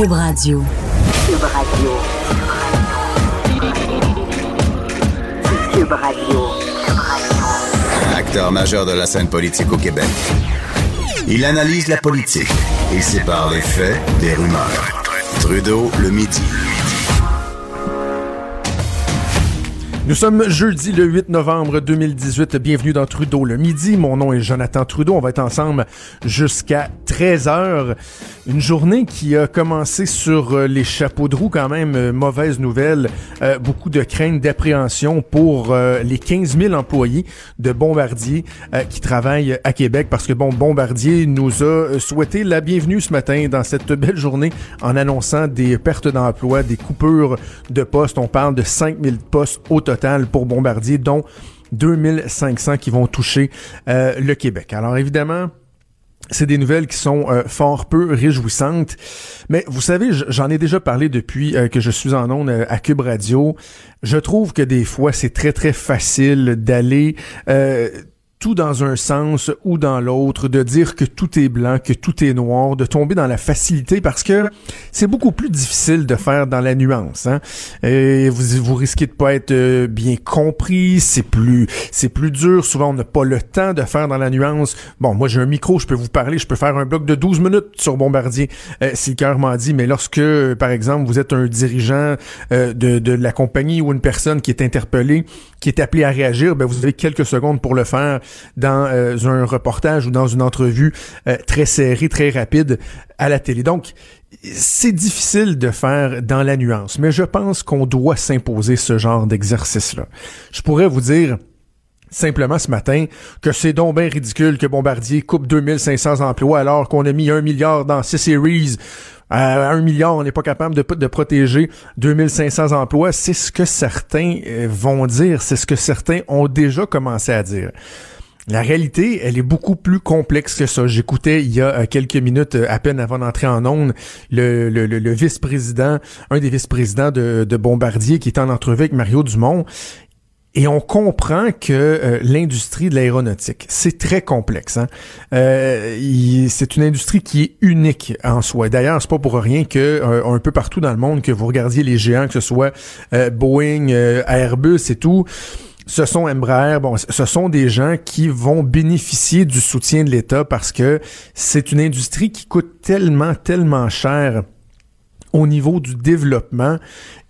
Cube Radio. Cube Radio. Cube Radio. Acteur majeur de la scène politique au Québec. Il analyse la politique et sépare les faits des rumeurs. Trudeau le midi. Nous sommes jeudi le 8 novembre 2018. Bienvenue dans Trudeau le midi. Mon nom est Jonathan Trudeau. On va être ensemble jusqu'à 13 heures. Une journée qui a commencé sur euh, les chapeaux de roue quand même. Euh, mauvaise nouvelle. Euh, beaucoup de craintes d'appréhension pour les 15 000 employés de Bombardier qui travaillent à Québec parce que bon, Bombardier nous a souhaité la bienvenue ce matin dans cette belle journée en annonçant des pertes d'emploi, des coupures de postes. On parle de 5 000 postes au total pour Bombardier, dont 2500 qui vont toucher euh, le Québec. Alors évidemment, c'est des nouvelles qui sont euh, fort peu réjouissantes. Mais vous savez, j'en ai déjà parlé depuis euh, que je suis en ondes à Cube Radio. Je trouve que des fois, c'est très, très facile d'aller tout dans un sens ou dans l'autre, de dire que tout est blanc, que tout est noir, de tomber dans la facilité parce que c'est beaucoup plus difficile de faire dans la nuance. Hein? Et vous, vous risquez de pas être euh, bien compris, c'est plus c'est plus dur. Souvent, on n'a pas le temps de faire dans la nuance. Bon, moi j'ai un micro, je peux vous parler, je peux faire un bloc de 12 minutes sur Bombardier, euh, si le cœur m'en dit. Mais lorsque, par exemple, vous êtes un dirigeant euh, de, de la compagnie ou une personne qui est interpellée, qui est appelée à réagir, ben vous avez quelques secondes pour le faire dans euh, un reportage ou dans une entrevue euh, très serrée, très rapide à la télé. Donc, c'est difficile de faire dans la nuance, mais je pense qu'on doit s'imposer ce genre d'exercice-là. Je pourrais vous dire simplement ce matin que c'est donc ridicule que Bombardier coupe 2500 emplois alors qu'on a mis un milliard dans C-Series à un milliard, on n'est pas capable de, de protéger 2500 emplois. C'est ce que certains euh, vont dire, c'est ce que certains ont déjà commencé à dire. La réalité, elle est beaucoup plus complexe que ça. J'écoutais il y a euh, quelques minutes, euh, à peine avant d'entrer en onde, le, vice-président, un des vice-présidents de, de, Bombardier qui est en entrevue avec Mario Dumont. Et on comprend que euh, l'industrie de l'aéronautique, c'est très complexe. Hein? c'est une industrie qui est unique en soi. D'ailleurs, c'est pas pour rien que un peu partout dans le monde que vous regardiez les géants, que ce soit Boeing, Airbus et tout ce sont Embraer, bon, ce sont des gens qui vont bénéficier du soutien de l'État parce que c'est une industrie qui coûte tellement, tellement cher au niveau du développement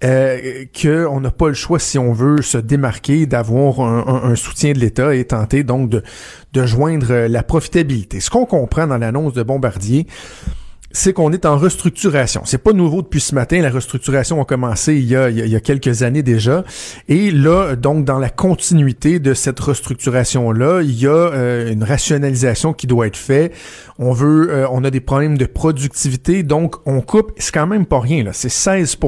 euh, qu'on n'a pas le choix si on veut se démarquer d'avoir un, soutien de l'État et tenter donc de, de joindre la profitabilité. Ce qu'on comprend dans l'annonce de Bombardier, c'est qu'on est en restructuration. C'est pas nouveau depuis ce matin. La restructuration a commencé il y a, il y a quelques années déjà. Et là, donc, dans la continuité de cette restructuration-là, il y a euh, une rationalisation qui doit être faite. On veut, euh, on a des problèmes de productivité, donc on coupe. C'est quand même pas rien. Là, c'est 16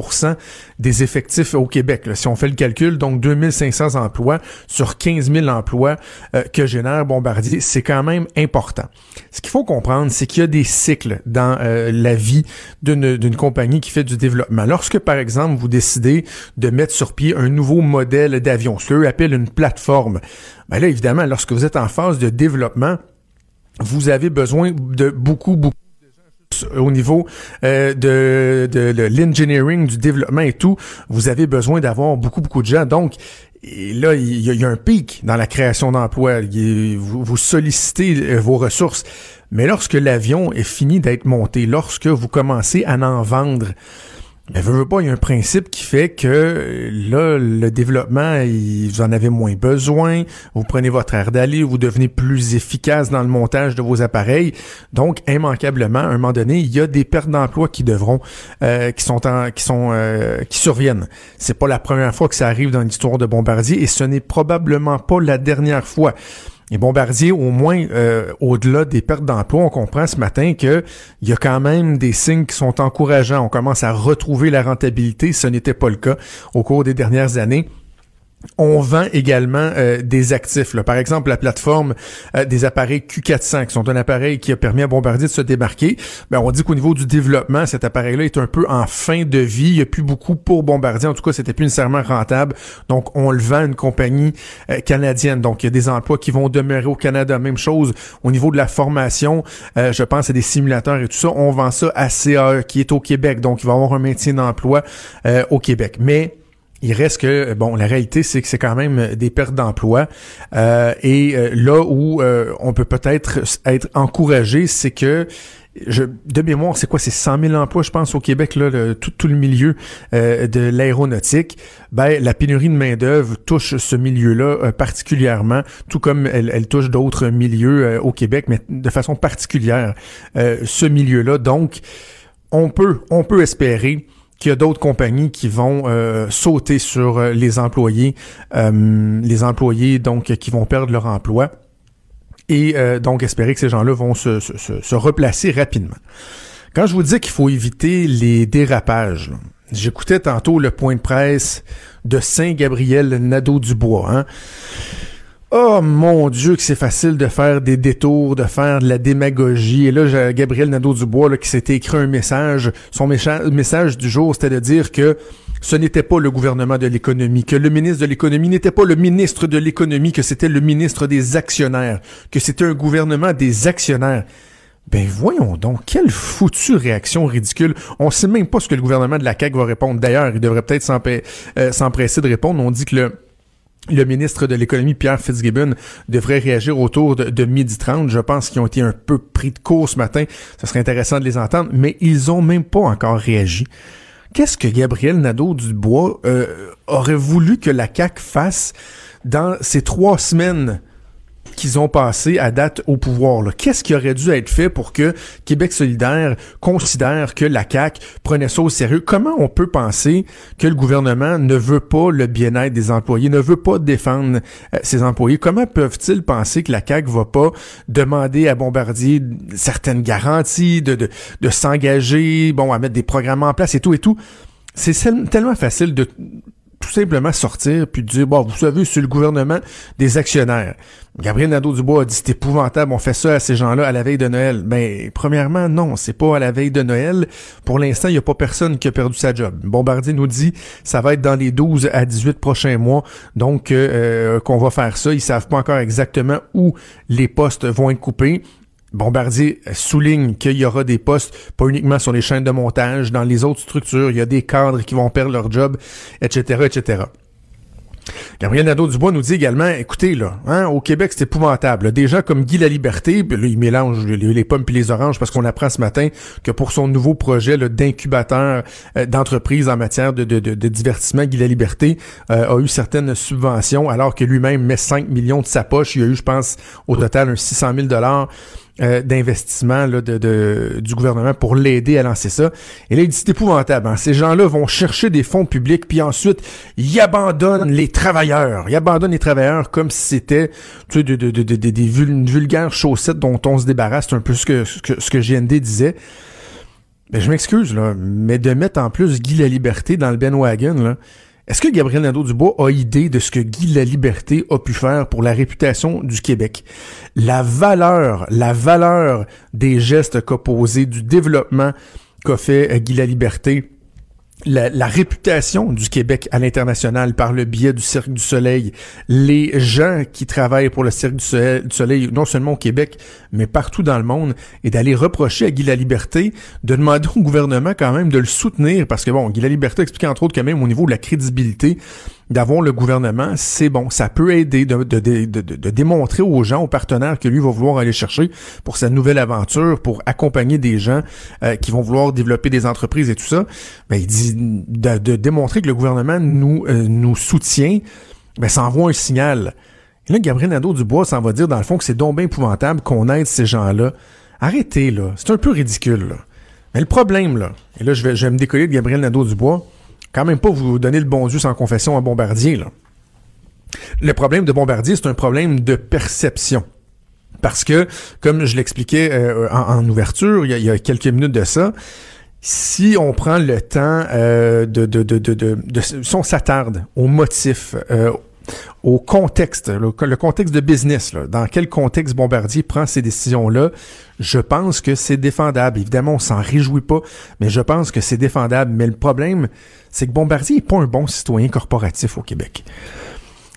des effectifs au Québec. si on fait le calcul, donc 2500 emplois sur 15 000 emplois euh, que génère Bombardier, c'est quand même important. Ce qu'il faut comprendre, c'est qu'il y a des cycles dans euh, la vie d'une compagnie qui fait du développement. Lorsque, par exemple, vous décidez de mettre sur pied un nouveau modèle d'avion, ce qu'eux appellent une plateforme, ben là, évidemment, lorsque vous êtes en phase de développement, vous avez besoin de beaucoup, beaucoup au niveau euh, de, de, l'engineering, du développement et tout, vous avez besoin d'avoir beaucoup, beaucoup de gens. Donc, là, il y, a un pic dans la création d'emplois. Vous, sollicitez euh, vos ressources. Mais lorsque l'avion est fini d'être monté, lorsque vous commencez à en vendre, mais veut, pas, il y a un principe qui fait que là, le développement, vous en avez moins besoin, vous prenez votre air d'aller, vous devenez plus efficace dans le montage de vos appareils. Donc, immanquablement, à un moment donné, il y a des pertes d'emplois qui devront, euh, qui sont qui sont, euh, qui surviennent. C'est pas la première fois que ça arrive dans l'histoire de Bombardier et ce n'est probablement pas la dernière fois. Et Bombardier, au moins euh, au-delà des pertes d'emploi, on comprend ce matin qu'il y a quand même des signes qui sont encourageants. On commence à retrouver la rentabilité. Ce n'était pas le cas au cours des dernières années. On vend également euh, des actifs. Par exemple, la plateforme euh, des appareils Q400, qui sont un appareil qui a permis à Bombardier de se démarquer. Ben, on dit qu'au niveau du développement, cet appareil-là est un peu en fin de vie. Il n'y a plus beaucoup pour Bombardier. En tout cas, c'était plus nécessairement rentable. Donc, on le vend à une compagnie euh, canadienne. Donc, il y a des emplois qui vont demeurer au Canada. Même chose au niveau de la formation. je pense à des simulateurs et tout ça. On vend ça à CAE, qui est au Québec. Donc, il va avoir un maintien d'emploi au Québec. Mais il reste que bon la réalité c'est que c'est quand même des pertes d'emploi euh, et euh, là où euh, on peut peut-être être encouragé c'est que je, de mémoire, c'est quoi? C'est 100 000 emplois, je pense, au Québec, là, tout, tout, le milieu de l'aéronautique. Ben, la pénurie de main-d'œuvre touche ce milieu-là particulièrement, tout comme elle, elle touche d'autres milieux au Québec, mais de façon particulière, ce milieu-là. Donc, on peut, on peut espérer qu'il y a d'autres compagnies qui vont euh, sauter sur euh, les employés, euh, les employés donc qui vont perdre leur emploi et donc espérer que ces gens-là vont se, se, se, replacer rapidement. Quand je vous dis qu'il faut éviter les dérapages, j'écoutais tantôt le point de presse de Saint-Gabriel Nadeau-Dubois. Hein? Oh mon Dieu que c'est facile de faire des détours, de faire de la démagogie. Et là, j'ai Gabriel Nadeau-Dubois là, qui s'était écrit un message. Son message du jour, c'était de dire que ce n'était pas le gouvernement de l'économie, que le ministre de l'économie n'était pas le ministre de l'économie, que c'était le ministre des actionnaires, que c'était un gouvernement des actionnaires. Ben voyons donc, quelle foutue réaction ridicule. On sait même pas ce que le gouvernement de la CAQ va répondre. D'ailleurs, il devrait peut-être euh, s'empresser de répondre. On dit que le le ministre de l'économie, Pierre Fitzgibbon, devrait réagir autour de, midi 30. Je pense qu'ils ont été un peu pris de court ce matin. Ce serait intéressant de les entendre, mais ils ont même pas encore réagi. Qu'est-ce que Gabriel Nadeau-Dubois euh, aurait voulu que la CAQ fasse dans ces trois semaines qu'ils ont passé à date au pouvoir. Qu'est-ce qui aurait dû être fait pour que Québec solidaire considère que la CAQ prenait ça au sérieux? Comment on peut penser que le gouvernement ne veut pas le bien-être des employés, ne veut pas défendre euh, ses employés? Comment peuvent-ils penser que la CAQ va pas demander à Bombardier certaines garanties, de, de, de s'engager, bon, à mettre des programmes en place et tout et tout? C'est tellement facile de tout simplement sortir puis dire bon vous savez c'est le gouvernement des actionnaires. Gabriel Nadeau-Dubois a dit c'est épouvantable, on fait ça à ces gens-là à la veille de Noël. Ben premièrement non, c'est pas à la veille de Noël. Pour l'instant, il y a pas personne qui a perdu sa job. Bombardier nous dit ça va être dans les 12 à 18 prochains mois. Donc euh, qu'on va faire ça, ils savent pas encore exactement où les postes vont être coupés. Bombardier souligne qu'il y aura des postes, pas uniquement sur les chaînes de montage, dans les autres structures, il y a des cadres qui vont perdre leur job, etc., etc. Gabriel Nadeau-Dubois nous dit également, écoutez, là, hein, au Québec, c'est épouvantable. Des gens comme Guy Laliberté, là, il mélange les, pommes et les oranges parce qu'on apprend ce matin que pour son nouveau projet d'incubateur euh, d'entreprise en matière de, divertissement, Guy Laliberté euh, a eu certaines subventions alors que lui-même met 5 millions de sa poche. Il a eu, je pense, au total un 600 000 dollars euh, d'investissement de, de, du gouvernement pour l'aider à lancer ça. Et là, il dit c'est épouvantable. Hein. Ces gens-là vont chercher des fonds publics, puis ensuite, ils abandonnent les travailleurs. Ils abandonnent les travailleurs comme si c'était tu sais, de, de, de, des vulgaires chaussettes dont on se débarrasse. C'est un peu ce que, ce ce que GND disait. Ben, je m'excuse, là, mais de mettre en plus Guy la Liberté dans le Ben Wagon, là, est-ce que Gabriel Nadeau-Dubois a idée de ce que Guy Laliberté a pu faire pour la réputation du Québec? La valeur, la valeur des gestes qu'a posé, du développement qu'a fait euh, Guy Laliberté la, réputation du Québec à l'international par le biais du Cirque du Soleil, les gens qui travaillent pour le Cirque du Soleil, non seulement au Québec, mais partout dans le monde, et d'aller reprocher à Guy Liberté de demander au gouvernement quand même de le soutenir, parce que bon, Guy Liberté explique entre autres quand même au niveau de la crédibilité, d'avoir le gouvernement, c'est bon, ça peut aider de, démontrer aux gens, aux partenaires que lui va vouloir aller chercher pour sa nouvelle aventure, pour accompagner des gens euh, qui vont vouloir développer des entreprises et tout ça. Ben, il dit de, démontrer que le gouvernement nous, euh, nous soutient, ben, ça envoie un signal. Et là, Gabriel Nadeau-Dubois s'en va dire, dans le fond, que c'est donc bien épouvantable qu'on aide ces gens-là. Arrêtez, là. C'est un peu ridicule. Mais le problème, là, et là, je vais, je vais me décoller de Gabriel Nadeau-Dubois, quand même pas vous donner le bon Dieu sans confession à Bombardier. Là. Le problème de Bombardier, c'est un problème de perception. Parce que, comme je l'expliquais euh, en, ouverture, il y, a, quelques minutes de ça, si on prend le temps euh, de, de, de, de, de, si on s'attarde aux motifs, euh, au contexte, le, contexte de business, dans quel contexte Bombardier prend ces décisions-là, je pense que c'est défendable. Évidemment, on s'en réjouit pas, mais je pense que c'est défendable. Mais le problème, c'est que Bombardier n'est pas un bon citoyen corporatif au Québec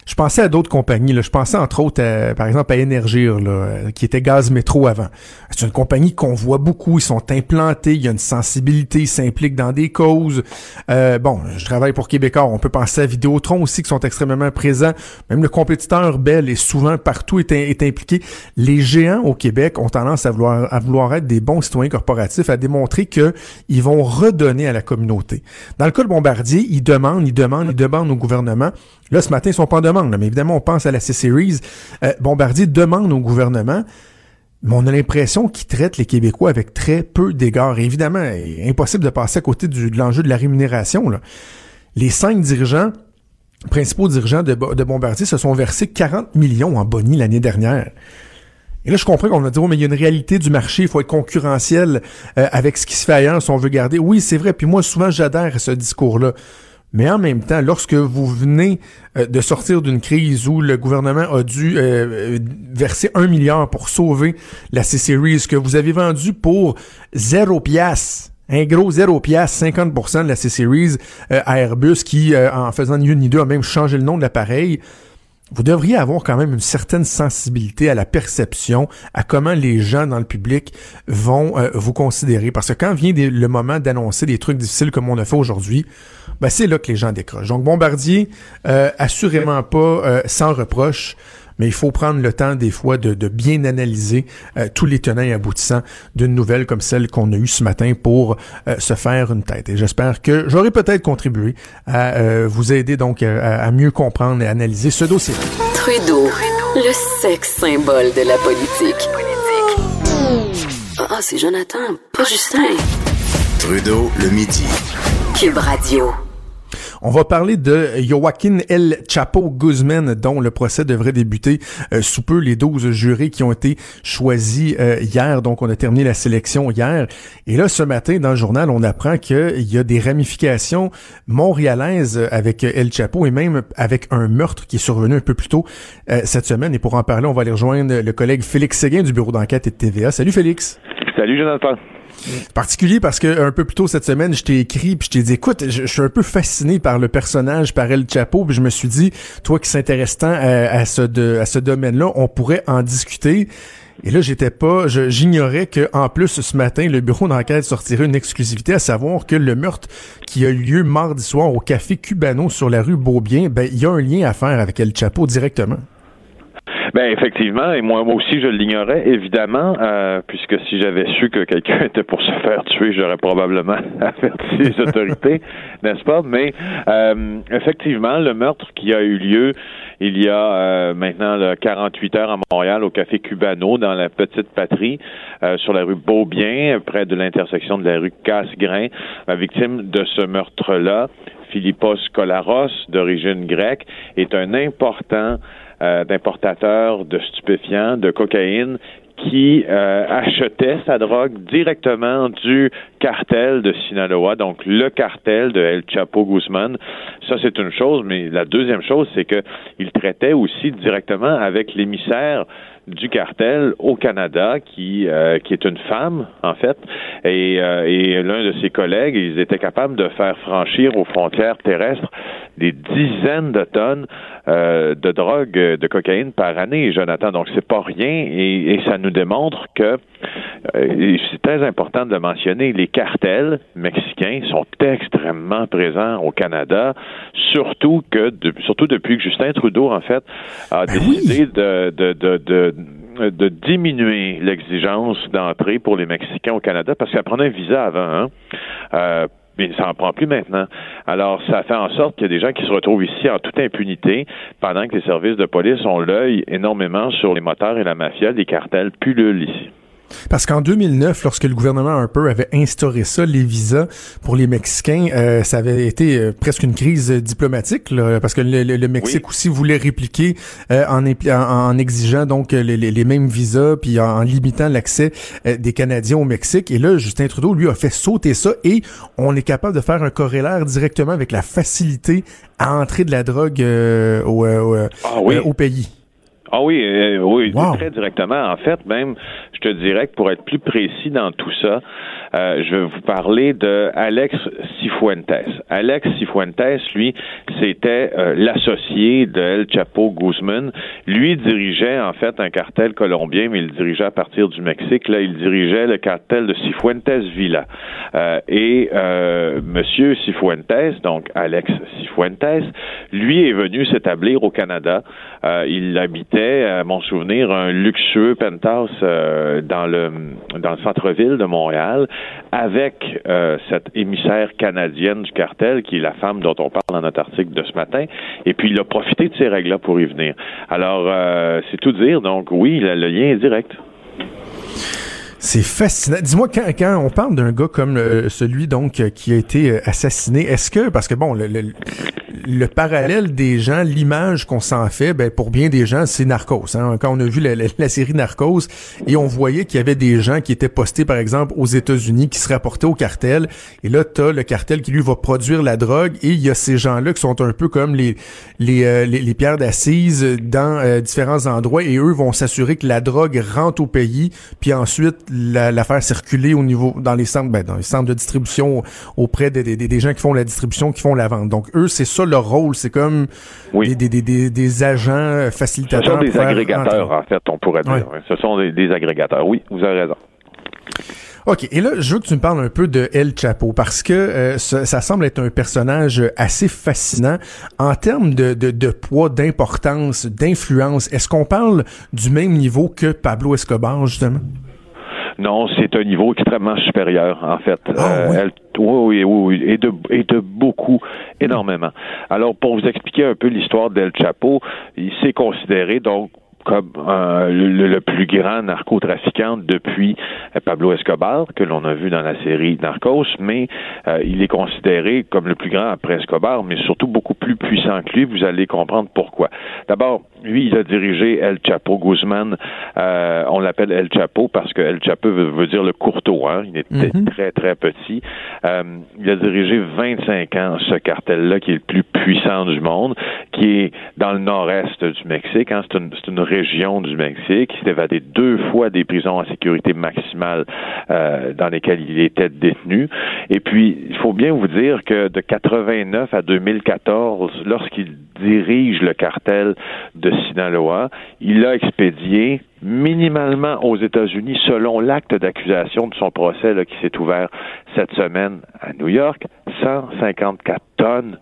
je pensais à d'autres compagnies. Là. Je pensais entre autres, par exemple, à Énergir, là, qui était Gaz Métro avant. C'est une compagnie qu'on voit beaucoup. Ils sont implantés. Il y a une sensibilité. Ils s'impliquent dans des causes. Euh, bon, je travaille pour Québécois. On peut penser à Vidéotron aussi, qui sont extrêmement présents. Même le compétiteur Bell est souvent partout est, est impliqué. Les géants au Québec ont tendance à vouloir, à vouloir être des bons citoyens corporatifs, à démontrer qu'ils vont redonner à la communauté. Dans le cas de Bombardier, ils demandent, ils demandent, ils demandent au gouvernement Là, ce matin, ils sont pas en demande, mais évidemment, on pense à la C-Series. Euh, Bombardier demande au gouvernement, mais on a l'impression qu'ils traitent les Québécois avec très peu d'égards. Évidemment, impossible de passer à côté de l'enjeu de la rémunération. Les cinq dirigeants, principaux dirigeants de, Bombardier, se sont versés 40 millions en boni l'année dernière. Et là, je comprends qu'on va dire, oh, mais il y a une réalité du marché, il faut être concurrentiel euh, avec ce qui se fait ailleurs si on veut garder. Oui, c'est vrai. Puis moi, souvent, j'adhère à ce discours-là. Mais en même temps, lorsque vous venez euh, de sortir d'une crise où le gouvernement a dû euh, verser un milliard pour sauver la C-Series, que vous avez vendu pour zéro pièce, un gros zéro pièce, 50% de la C-Series euh, à Airbus, qui, en faisant ni une ni deux, a même changé le nom de l'appareil, vous devriez avoir quand même une certaine sensibilité à la perception, à comment les gens dans le public vont vous considérer. Parce que quand vient le moment d'annoncer des trucs difficiles comme on a fait aujourd'hui, ben c'est là que les gens décrochent. Donc Bombardier, euh, assurément pas euh, sans reproche, mais il faut prendre le temps des fois de, bien analyser euh, tous les tenants et aboutissants d'une nouvelle comme celle qu'on a eue ce matin pour se faire une tête. Et j'espère que j'aurai peut-être contribué à vous aider donc à, mieux comprendre et analyser ce dossier. Trudeau, le sexe symbole de la politique. Ah, c'est Jonathan, pas Justin. Trudeau, le midi. Cube Radio. On va parler de Joaquin El Chapo Guzman, dont le procès devrait débuter euh, sous peu. Les 12 jurés qui ont été choisis euh, hier, donc on a terminé la sélection hier. Et là, ce matin, dans le journal, on apprend qu'il y a des ramifications montréalaises avec El Chapo et même avec un meurtre qui est survenu un peu plus tôt euh, cette semaine. Et pour en parler, on va aller rejoindre le collègue Félix Séguin du bureau d'enquête et de TVA. Salut Félix. Salut Jonathan particulier parce que un peu plus tôt cette semaine, je t'ai écrit puis je t'ai dit écoute, je, suis un peu fasciné par le personnage, par El Chapo, puis je me suis dit toi qui s'intéresse tant à, ce de, à ce domaine-là, on pourrait en discuter. Et là, j'étais pas, j'ignorais que en plus ce matin, le bureau d'enquête sortirait une exclusivité, à savoir que le meurtre qui a eu lieu mardi soir au café Cubano sur la rue Beaubien, ben il y a un lien à faire avec El Chapo directement. Ben effectivement, et moi, moi aussi je l'ignorais évidemment, euh, puisque si j'avais su que quelqu'un était pour se faire tuer, j'aurais probablement averti les autorités, n'est-ce pas? Mais euh, effectivement, le meurtre qui a eu lieu il y a euh, maintenant 48 heures à Montréal au café Cubano dans la petite patrie sur la rue Beaubien, près de l'intersection de la rue Casgrain, la victime de ce meurtre-là, Philippos Kolaros, d'origine grecque, est un important euh, d'importateurs de stupéfiants, de cocaïne, qui euh, achetait sa drogue directement du cartel de Sinaloa, donc le cartel de El Chapo Guzman. Ça, c'est une chose, mais la deuxième chose, c'est qu'il traitait aussi directement avec l'émissaire du cartel au Canada, qui, euh, qui est une femme, en fait, et, euh, et l'un de ses collègues, ils étaient capables de faire franchir aux frontières terrestres des dizaines de tonnes euh, de drogue, de cocaïne par année, Jonathan. Donc, c'est pas rien, et, et, ça nous démontre que c'est très important de le mentionner, les cartels mexicains sont extrêmement présents au Canada, surtout que surtout depuis que Justin Trudeau, en fait, a ben décidé de, de, de de diminuer l'exigence d'entrée pour les Mexicains au Canada parce qu'elle prenait un visa avant. Hein? Euh, mais ça n'en prend plus maintenant. Alors, ça fait en sorte qu'il y a des gens qui se retrouvent ici en toute impunité, pendant que les services de police ont l'œil énormément sur les moteurs et la mafia, les cartels pullulent ici. Parce qu'en 2009, lorsque le gouvernement Harper avait instauré ça, les visas pour les Mexicains, euh, ça avait été euh, presque une crise diplomatique, là, parce que le, Mexique aussi voulait répliquer euh, en, en, exigeant donc les, les, mêmes visas, puis en, limitant l'accès des Canadiens au Mexique. Et là, Justin Trudeau, lui, a fait sauter ça et on est capable de faire un corrélaire directement avec la facilité à entrer de la drogue au, ah au pays. Ah oui, euh, oui, très directement. En fait, même, je te dirais que pour être plus précis dans tout ça, euh, je vais vous parler de Alex Cifuentes. Alex Cifuentes, lui, c'était euh, l'associé de El Chapo Guzman. Lui dirigeait en fait un cartel colombien, mais il dirigeait à partir du Mexique. Là, il dirigeait le cartel de Cifuentes Villa. Euh, et euh, Monsieur Cifuentes, donc Alex Cifuentes, lui est venu s'établir au Canada. il habitait, à mon souvenir, un luxueux penthouse dans le dans le centre-ville de Montréal avec euh, cette émissaire canadienne du cartel, qui est la femme dont on parle dans notre article de ce matin, et puis il a profité de ces règles-là pour y venir. Alors, euh, c'est tout dire, donc oui, le, lien est direct. C'est fascinant. Dis-moi, quand, on parle d'un gars comme euh, celui donc qui a été assassiné, est-ce que, parce que bon, le parallèle des gens, l'image qu'on s'en fait, ben, pour bien des gens, c'est Narcos. Hein. Quand on a vu la, série Narcos et on voyait qu'il y avait des gens qui étaient postés, par exemple, aux États-Unis, qui se rapportaient au cartel. Et là, t'as le cartel qui, lui, va produire la drogue. Et il y a ces gens-là qui sont un peu comme les, les, euh, les, pierres d'assises dans euh, différents endroits. Et eux vont s'assurer que la drogue rentre au pays, puis ensuite la, la faire circuler au niveau, dans les centres, ben, dans les centres de distribution auprès des, des, des gens qui font la distribution, qui font la vente. Donc, eux, c'est ça leur rôle. C'est comme des, des, des, des, agents facilitateurs. Ce sont des agrégateurs, en fait, on pourrait dire. Ce sont des, agrégateurs. Oui, vous avez raison. OK, et là, je veux que tu me parles un peu de El Chapo parce que euh, ça, semble être un personnage assez fascinant en termes de, de, de poids, d'importance, d'influence. Est-ce qu'on parle du même niveau que Pablo Escobar, justement? Non, c'est un niveau extrêmement supérieur, en fait. Ah, euh, oui? oui, oui, et de, et de beaucoup, énormément. Alors, pour vous expliquer un peu l'histoire d'El Chapo, il s'est considéré, donc, comme euh, le, plus grand narcotrafiquant depuis euh, Pablo Escobar, que l'on a vu dans la série Narcos, mais euh, il est considéré comme le plus grand après Escobar, mais surtout beaucoup plus puissant que lui. Vous allez comprendre pourquoi. D'abord, lui, il a dirigé El Chapo Guzman. on l'appelle El Chapo parce que El Chapo veut, dire le courteau. Hein? Il était mhm. très, très petit. il a dirigé 25 ans ce cartel-là qui est le plus puissant du monde, qui est dans le nord-est du Mexique. Hein? C'est une, une région du Mexique. Il s'est évadé deux fois des prisons à sécurité maximale euh, dans lesquelles il était détenu. Et puis, il faut bien vous dire que de 89 à 2014, lorsqu'il dirige le cartel de Sinaloa, il a expédié minimalement aux États-Unis, selon l'acte d'accusation de son procès qui s'est ouvert cette semaine à New York, 154 tonnes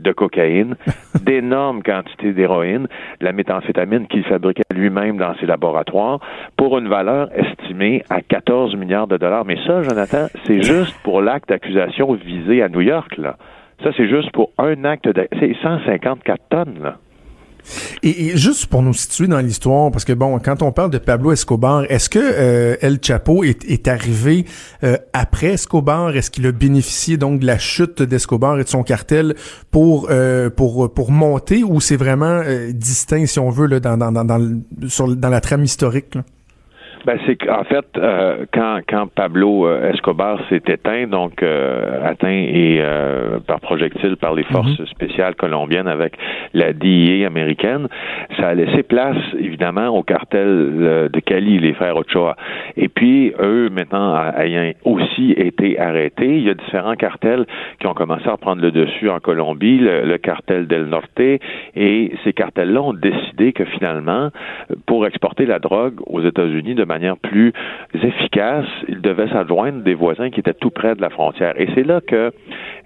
de cocaïne, d'énormes quantités d'héroïne, de la méthamphétamine qu'il fabriquait lui-même dans ses laboratoires, pour une valeur estimée à 14 milliards de dollars. Mais ça, Jonathan, c'est juste pour l'acte d'accusation visé à New York, là. Ça, c'est juste pour un acte de... C'est 154 tonnes, là. Et, juste pour nous situer dans l'histoire, parce que bon, quand on parle de Pablo Escobar, est-ce que euh, El Chapo est, arrivé euh, après Escobar? Est-ce qu'il a bénéficié donc de la chute d'Escobar et de son cartel pour euh, pour pour monter, ou c'est vraiment distinct, si on veut, là, dans dans dans dans, sur, dans la trame historique là? Ben, c'est qu'en fait, euh, quand, quand Pablo euh, Escobar s'est éteint, donc euh, atteint et par projectile par les forces mhm. spéciales colombiennes avec la DIA américaine, ça a laissé place évidemment au cartel de Cali, les frères Ochoa. Et puis eux, maintenant ayant aussi été arrêtés, il y a différents cartels qui ont commencé à prendre le dessus en Colombie, le, cartel del Norte, et ces cartels-là ont décidé que finalement, pour exporter la drogue aux États-Unis de manière manière plus efficace, il devait s'adjoindre des voisins qui étaient tout près de la frontière. Et c'est là que,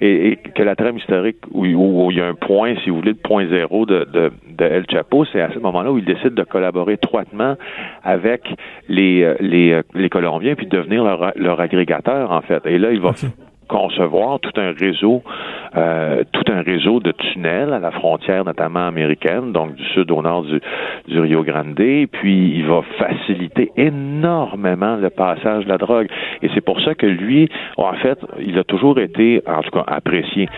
et, que la trame historique, où, il y a un point, si vous voulez, de point zéro de, El Chapo, c'est à ce moment-là où il décide de collaborer étroitement avec les, euh, les, euh, les Colombiens, puis de devenir leur, leur agrégateur, en fait. Et là, il va concevoir tout un réseau euh, tout un réseau de tunnels à la frontière notamment américaine, donc du sud au nord du, du Rio Grande. Puis il va faciliter énormément le passage de la drogue. Et c'est pour ça que lui, en fait, il a toujours été, en tout cas, apprécié.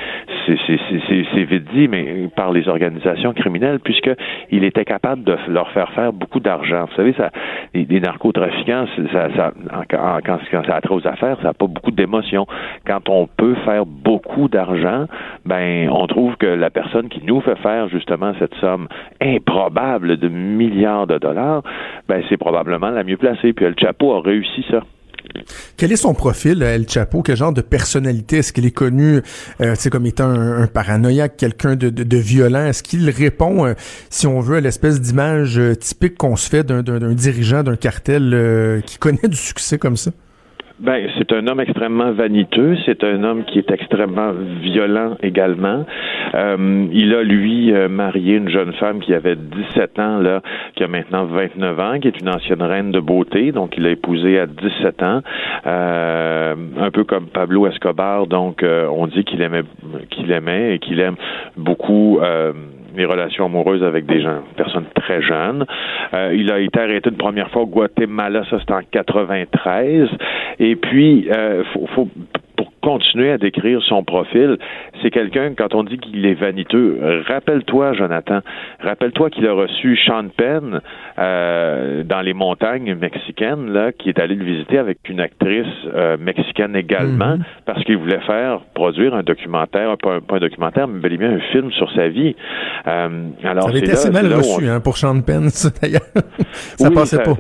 C'est vite dit, mais par les organisations criminelles, puisqu'il était capable de leur faire faire beaucoup d'argent. Vous savez, ça, les, narcotrafiquants, ça, ça, quand, quand, ça a aux affaires, ça n'a pas beaucoup d'émotion. On peut faire beaucoup d'argent, ben, on trouve que la personne qui nous fait faire justement cette somme improbable de milliards de dollars, ben, c'est probablement la mieux placée. Puis El Chapo a réussi ça. Quel est son profil, El Chapo? Quel genre de personnalité? Est-ce qu'il est connu euh, comme étant un, paranoïaque, quelqu'un de, violent? Est-ce qu'il répond, euh, si on veut, à l'espèce d'image euh, typique qu'on se fait d'un dirigeant d'un cartel qui connaît du succès comme ça? Ben, c'est un homme extrêmement vaniteux, c'est un homme qui est extrêmement violent également. Euh, il a, lui, euh, marié une jeune femme qui avait 17 ans, là, qui a maintenant 29 ans, qui est une ancienne reine de beauté, donc il a épousé à 17 ans, euh, un peu comme Pablo Escobar, donc on dit qu'il aimait qu'il aimait et qu'il aime beaucoup mes relations amoureuses avec des gens, personnes très jeunes. Euh, il a été arrêté une première fois au Guatemala, ça c'était en 93. Et puis, euh, faut continuer à décrire son profil, c'est quelqu'un, quand on dit qu'il est vaniteux, rappelle-toi, Jonathan, rappelle-toi qu'il a reçu Sean Penn euh, dans les montagnes mexicaines, là, qui est allé le visiter avec une actrice euh, mexicaine également, mhm. parce qu'il voulait faire, produire un documentaire, pas un, documentaire, mais bel et bien un film sur sa vie. Euh, alors, ça avait été assez mal reçu hein, pour Sean Penn, d'ailleurs. ça passait pas.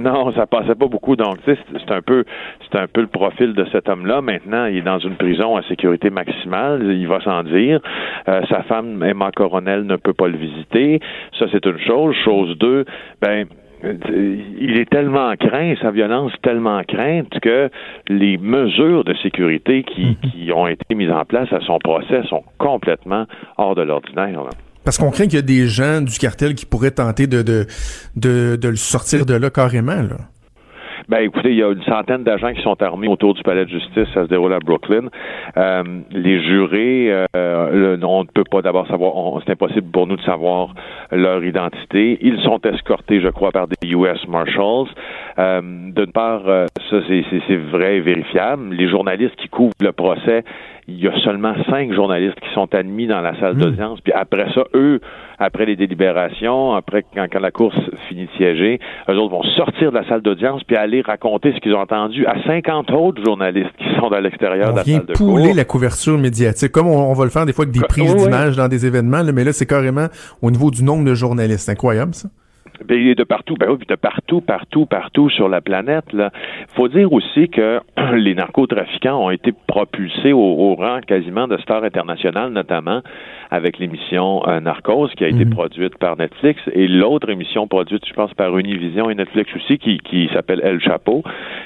non, ça passait pas beaucoup. Donc, c'est un peu, c'est un peu le profil de cet homme-là. Maintenant, il est dans une prison à sécurité maximale, il va s'en dire. Euh, sa femme, Emma Coronel, ne peut pas le visiter. Ça, c'est une chose. Chose deux, ben, il est tellement craint, sa violence tellement crainte que les mesures de sécurité qui, mhm. qui ont été mises en place à son procès sont complètement hors de l'ordinaire. Parce qu'on craint qu'il y a des gens du cartel qui pourraient tenter de, de, de, de le sortir de là carrément. Là. Ben, écoutez, il y a une centaine d'agents qui sont armés autour du palais de justice. Ça se déroule à Brooklyn. Euh, les jurés, euh, on ne peut pas d'abord savoir. C'est impossible pour nous de savoir leur identité. Ils sont escortés, je crois, par des U.S. Marshals. Euh, D'une part, euh, ça c'est vrai et vérifiable. Les journalistes qui couvrent le procès il y a seulement cinq journalistes qui sont admis dans la salle hmm. d'audience. Puis après ça, eux, après les délibérations, après quand, quand, la course finit de siéger, eux autres vont sortir de la salle d'audience puis aller raconter ce qu'ils ont entendu à 50 autres journalistes qui sont à l'extérieur de la salle de la couverture médiatique, comme on, va le faire des fois avec des prises d'images dans des événements, mais là, c'est carrément au niveau du nombre de journalistes. Incroyable, ça. Ben, il est de partout, ben oui, de partout, partout, partout sur la planète. Là, faut dire aussi que les narcotrafiquants ont été propulsés au, rang quasiment de stars internationales, notamment avec l'émission euh, Narcos qui a été mhm. produite par Netflix et l'autre émission produite, je pense, par Univision et Netflix aussi, qui, qui s'appelle El Chapo,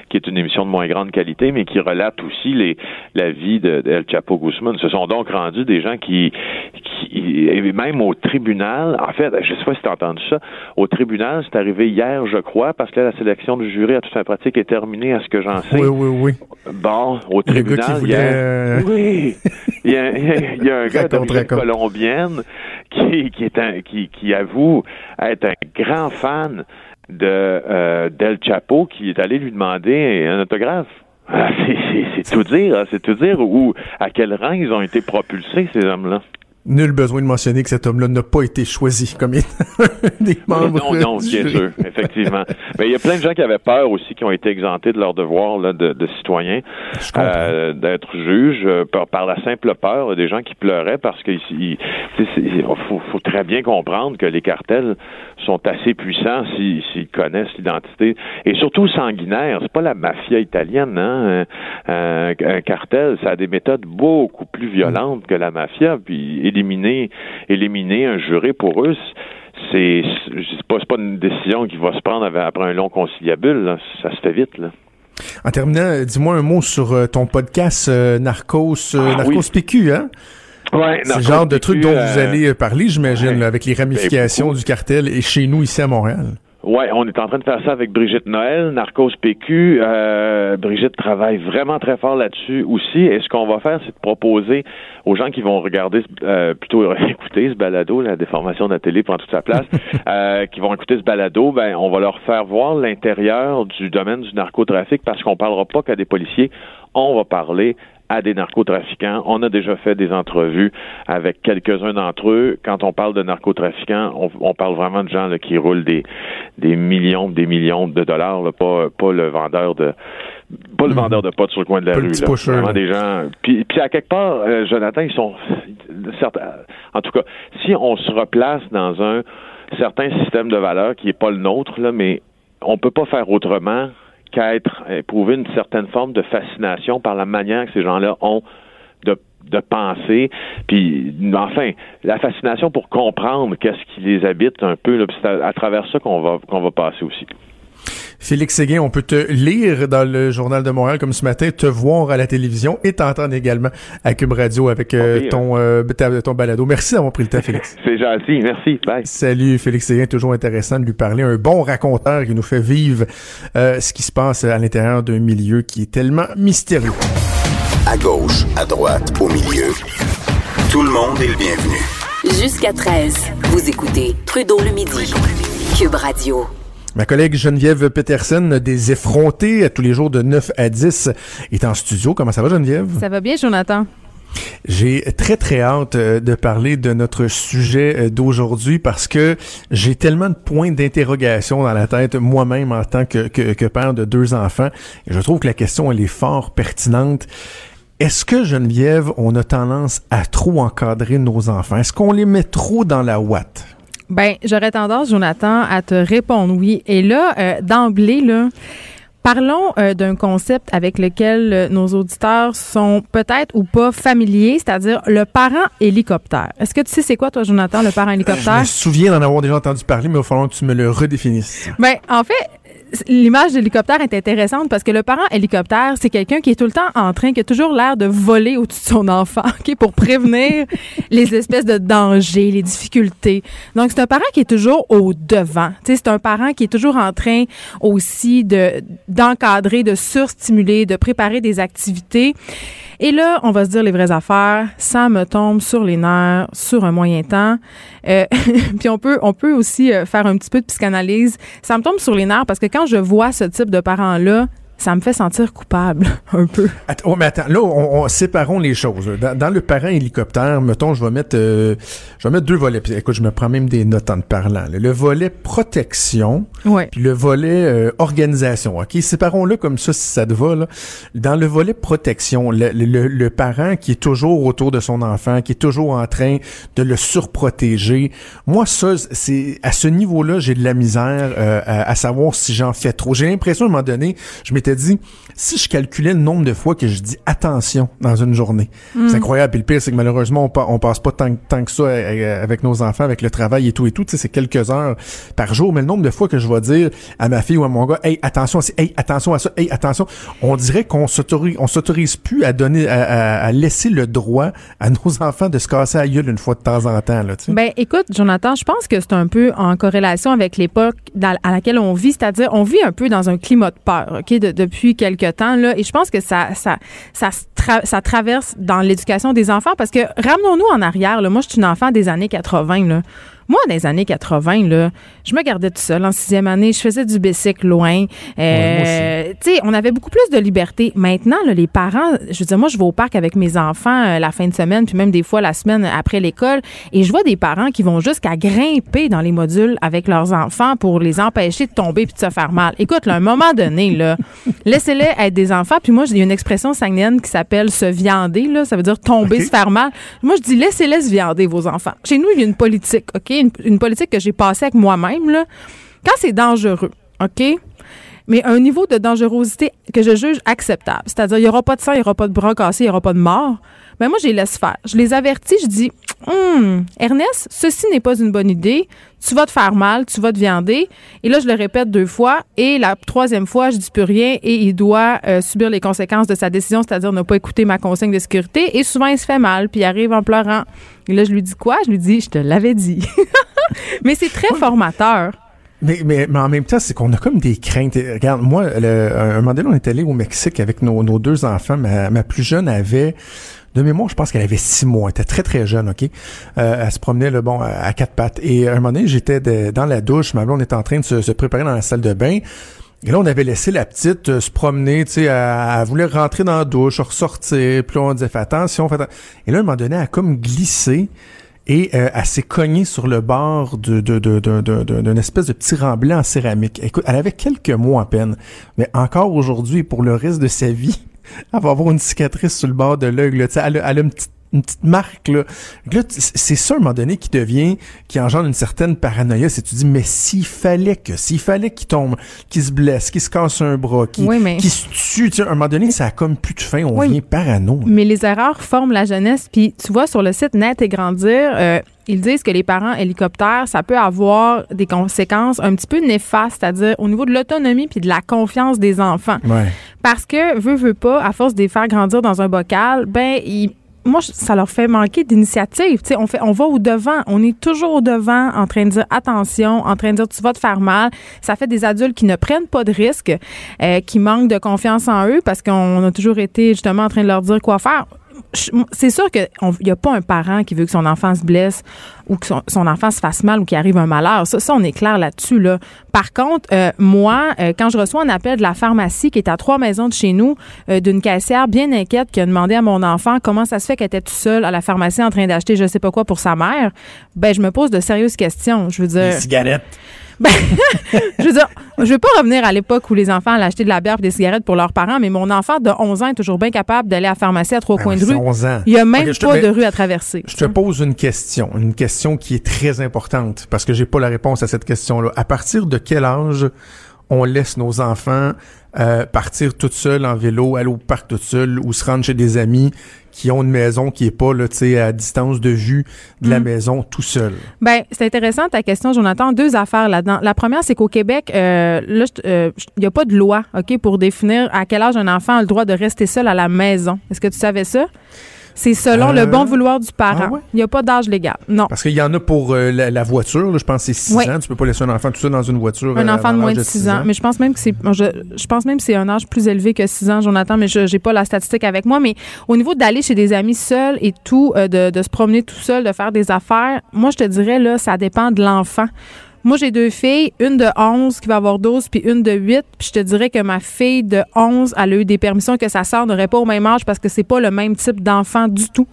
qui est une émission de moins grande qualité, mais qui relate aussi les, la vie de, El Chapo Guzman. Ce sont donc rendus des gens qui, qui même au tribunal, en fait, je sais pas si tu as entendu ça, au tribunal, c'est arrivé hier, je crois, parce que la sélection du jury à toute fin pratique est terminée, à ce que j'en sais. Oui, oui, oui. Bon, au tribunal, il y a... Euh, oui, il y a, il y a un gars d'origine colombienne qui, qui, est un, qui, qui avoue être un grand fan de euh, d'El Chapo qui est allé lui demander un autographe. Ah, c'est tout dire, hein, c'est tout dire où à quel rang ils ont été propulsés ces hommes-là. Nul besoin de mentionner que cet homme-là n'a pas été choisi comme des membres. Non, non, bien sûr, effectivement. Mais il y a plein de gens qui avaient peur aussi, qui ont été exemptés de leur devoir là, de, de citoyens, euh, d'être juges euh, par, par, la simple peur. Des gens qui pleuraient parce qu'il faut, faut, très bien comprendre que les cartels sont assez puissants s'ils connaissent l'identité et surtout sanguinaires. C'est pas la mafia italienne, hein? Un, un, cartel, ça a des méthodes beaucoup plus violentes que la mafia. Puis éliminer, éliminer un juré pour eux, c'est pas, pas une décision qui va se prendre après un long conciliabule. Ça se fait vite. Là. En terminant, dis-moi un mot sur euh, ton podcast euh, Narcos, euh, ah Narcos PQ, hein? Ouais, c'est le genre de truc dont vous allez parler, j'imagine, avec les ramifications du cartel et chez nous ici à Montréal. Ouais, on est en train de faire ça avec Brigitte Noël, Narcos PQ. Euh, Brigitte travaille vraiment très fort là-dessus aussi. Et ce qu'on va faire, c'est de proposer aux gens qui vont regarder, euh, plutôt écouter ce balado, la déformation de la télé prend toute sa place, euh, qui vont écouter ce balado, ben on va leur faire voir l'intérieur du domaine du narcotrafic parce qu'on parlera pas qu'à des policiers, on va parler à des narcotrafiquants. On a déjà fait des entrevues avec quelques-uns d'entre eux. Quand on parle de narcotrafiquants, on, parle vraiment de gens qui roulent des, des millions, des millions de dollars, pas, pas le vendeur de pas le hmm. vendeur de potes sur le coin de la rue. Là. Vraiment des gens. Puis, puis à quelque part, euh, Jonathan, ils sont en tout cas, si on se replace dans un certain système de valeurs qui est pas le nôtre, là, mais on peut pas faire autrement qu'à être éprouver une certaine forme de fascination par la manière que ces gens-là ont de, de penser. Puis, enfin, la fascination pour comprendre qu'est-ce qui les habite un peu. C'est à, travers ça qu'on va qu'on va passer aussi. Félix Séguin, on peut te lire dans le Journal de Montréal comme ce matin, te voir à la télévision et t'entendre également à Cube Radio avec euh, ton, euh, ton balado. Merci d'avoir pris le temps, Félix. C'est gentil, merci. Bye. Salut, Félix Séguin, toujours intéressant de lui parler. Un bon raconteur qui nous fait vivre euh, ce qui se passe à l'intérieur d'un milieu qui est tellement mystérieux. À gauche, à droite, au milieu, tout le monde est le bienvenu. Jusqu'à 13, vous écoutez Trudeau le midi, Cube Radio. Ma collègue Geneviève Peterson, des effrontés tous les jours de 9 à 10, est en studio. Comment ça va, Geneviève? Ça va bien, Jonathan? J'ai très très hâte euh, de parler de notre sujet euh, d'aujourd'hui parce que j'ai tellement de points d'interrogation dans la tête moi-même en tant que, que, père de deux enfants. Et je trouve que la question elle est fort pertinente. Est-ce que Geneviève, on a tendance à trop encadrer nos enfants? Est-ce qu'on les met trop dans la ouate? Ben, j'aurais tendance, Jonathan, à te répondre oui. Et là, euh, d'emblée, là, Parlons euh, d'un concept avec lequel euh, nos auditeurs sont peut-être ou pas familiers, c'est-à-dire le parent hélicoptère. Est-ce que tu sais c'est quoi toi Jonathan le parent hélicoptère Je me souviens d'en avoir déjà entendu parler mais il va falloir que tu me le redéfinisses. Ben en fait, l'image d'hélicoptère est intéressante parce que le parent hélicoptère, c'est quelqu'un qui est tout le temps en train, qui a toujours l'air de voler au-dessus de son enfant, ok, pour prévenir les espèces de dangers, les difficultés. Donc c'est un parent qui est toujours au devant. C'est un parent qui est toujours en train aussi de d'encadrer, de surstimuler, de préparer des activités. Et là, on va se dire les vraies affaires. Ça me tombe sur les nerfs sur un moyen temps. Euh, puis on peut, on peut aussi euh, faire un petit peu de psychanalyse. Ça me tombe sur les nerfs parce que je vois ce type de parents-là, ça me fait sentir coupable un peu. Attends, oh, mais attends, là, on, séparons les choses. Dans, le parent hélicoptère, mettons, je vais mettre, euh, je vais mettre deux volets. Puis, écoute, je me prends même des notes en parlant. Le volet protection, puis le volet euh, organisation. Ok, séparons-le comme ça si ça te va. Là. Dans le volet protection, le, le, parent qui est toujours autour de son enfant, qui est toujours en train de le surprotéger. Moi, ça, c'est à ce niveau-là, j'ai de la misère euh, à, à, savoir si j'en fais trop. J'ai l'impression à un moment donné, je m'étais dit, si je calculais le nombre de fois que je dis attention dans une journée, mm. c'est incroyable. Puis le pire, c'est que malheureusement, on, on passe pas tant, tant, que ça euh, euh, avec nos enfants, avec le travail et tout et tout. C'est quelques heures par jour. Mais le nombre de fois que je vais dire à ma fille ou à mon gars, hey, attention à ça, hey, attention à ça, hey, attention, on dirait qu'on s'autorise, on s'autorise plus à donner, à, laisser le droit à nos enfants de se casser à gueule une fois de temps en temps. Là, tu sais. Ben, écoute, Jonathan, je pense que c'est un peu en corrélation avec l'époque à laquelle on vit, c'est-à-dire on vit un peu dans un climat de peur, ok, depuis quelque temps là, et je pense que ça ça ça, ça traverse dans l'éducation des enfants parce que ramenons-nous en arrière. Là, moi, je suis une enfant des années 80 là. Moi, dans les années 80, là, je me gardais tout seul en sixième année. Je faisais du bicycle loin. Euh, tu sais, on avait beaucoup plus de liberté. Maintenant, là, les parents, je veux dire, moi, je vais au parc avec mes enfants euh, la fin de semaine, puis même des fois la semaine après l'école, et je vois des parents qui vont jusqu'à grimper dans les modules avec leurs enfants pour les empêcher de tomber puis de se faire mal. Écoute, là, à un moment donné, là, laissez-les être des enfants. Puis moi, j'ai une expression sanguine qui s'appelle se viander. Là, ça veut dire tomber, se faire mal. Moi, je dis laissez-les se viander vos enfants. Chez nous, il y a une politique, ok? Une, politique que j'ai passée avec moi-même, là, quand c'est dangereux, OK? Mais un niveau de dangerosité que je juge acceptable. C'est-à-dire, il n'y aura pas de sang, il n'y aura pas de bras cassés, il n'y aura pas de mort. Ben moi, je les laisse faire. Je les avertis, je dis, hum, Ernest, ceci n'est pas une bonne idée. Tu vas te faire mal, tu vas te viander. Et là, je le répète deux fois. Et la troisième fois, je dis plus rien et il doit euh, subir les conséquences de sa décision, c'est-à-dire ne pas écouter ma consigne de sécurité. Et souvent, il se fait mal, puis il arrive en pleurant. Et là, je lui dis quoi? Je lui dis, je te l'avais dit. Mais c'est très formateur. Mais, mais, mais en même temps, c'est qu'on a comme des craintes. Regarde, moi, un moment on est allé au Mexique avec nos, nos deux enfants. Ma plus jeune avait de mémoire, je pense qu'elle avait six mois. Elle était très, très jeune, OK? Euh, elle se promenait, le bon, à quatre pattes. Et à un moment donné, j'étais dans la douche. Ma blonde était en train de se, préparer dans la salle de bain. Et là, on avait laissé la petite euh, se promener, tu sais, elle, voulait rentrer dans la douche, ressortir. Puis là, on disait, fais attention, fais attention. Et là, à un moment donné, elle a comme glissé et euh, elle s'est cognée sur le bord d'une espèce de petit remblai en céramique. Écoute, elle avait quelques mois à peine, mais encore aujourd'hui, pour le reste de sa vie, elle va avoir une cicatrice sur le bord de l'œil. Elle, elle a une petite une petite marque là. là c'est ça à un moment donné qui devient qui engendre une certaine paranoïa c'est tu dis mais s'il fallait que s'il fallait qu'il tombe qu'il se blesse qu'il se casse un bras qu'il se tue tu sais, à un moment donné ça a comme plus de fin on devient parano mais les erreurs forment la jeunesse puis tu vois sur le site Net et grandir euh, ils disent que les parents hélicoptères, ça peut avoir des conséquences un petit peu néfastes, c'est-à-dire au niveau de l'autonomie puis de la confiance des enfants. Parce que, veut, veut pas, à force de les faire grandir dans un bocal, ben, moi, ça leur fait manquer d'initiative. Tu sais, on fait, on va au devant. On est toujours au devant, en train de dire attention, en train de dire tu vas te faire mal. Ça fait des adultes qui ne prennent pas de risques, euh, qui manquent de confiance en eux parce qu'on a toujours été justement en train de leur dire quoi faire c'est sûr qu'il n'y a pas un parent qui veut que son enfant se blesse ou que son, enfant se fasse mal ou qu'il arrive un malheur. Ça, ça on est clair là-dessus. Là. Par contre, euh, moi, euh, quand je reçois un appel de la pharmacie qui est à trois maisons de chez nous, euh, d'une caissière bien inquiète qui a demandé à mon enfant comment ça se fait qu'elle était toute seule à la pharmacie en train d'acheter je sais pas quoi pour sa mère, ben je me pose de sérieuses questions. Je veux dire... Ben, je veux dire, je veux pas revenir à l'époque où les enfants allaient acheter de la bière et des cigarettes pour leurs parents, mais mon enfant de 11 ans est toujours bien capable d'aller à la pharmacie à trois ben coins de rue. 11 ans. Il y a même pas de rue à traverser. Je te pose une question, une question qui est très importante parce que j'ai pas la réponse à cette question-là. À partir de quel âge on laisse nos enfants euh, partir tout seuls en vélo, aller au parc tout seul ou se rendre chez des amis qui ont une maison qui est pas là, à distance de vue de la mm. maison tout seul. Ben, c'est intéressant ta question, Jonathan. Deux affaires là-dedans. La première, c'est qu'au Québec, euh, là, il euh, n'y a pas de loi, ok, pour définir à quel âge un enfant a le droit de rester seul à la maison. Est-ce que tu savais ça? C'est selon le bon euh, vouloir du parent. Ah il n'y a pas d'âge légal. Non. Parce qu'il y en a pour euh, la, voiture. je pense que c'est 6 ans. Tu peux pas laisser un enfant tout seul dans une voiture. Un euh, enfant de moins de 6 ans. Mais je pense même que c'est je, pense même que c'est un âge plus élevé que 6 ans, Jonathan, mais je n'ai pas la statistique avec moi. Mais au niveau d'aller chez des amis seuls et tout, de, de se promener tout seul, de faire des affaires, moi, je te dirais, là, ça dépend de l'enfant. Moi, j'ai deux filles, une de 11 qui va avoir 12, puis une de 8. Puis je te dirais que ma fille de 11, elle a eu des permissions que sa sœur n'aurait pas au même âge parce que c'est pas le même type d'enfant du tout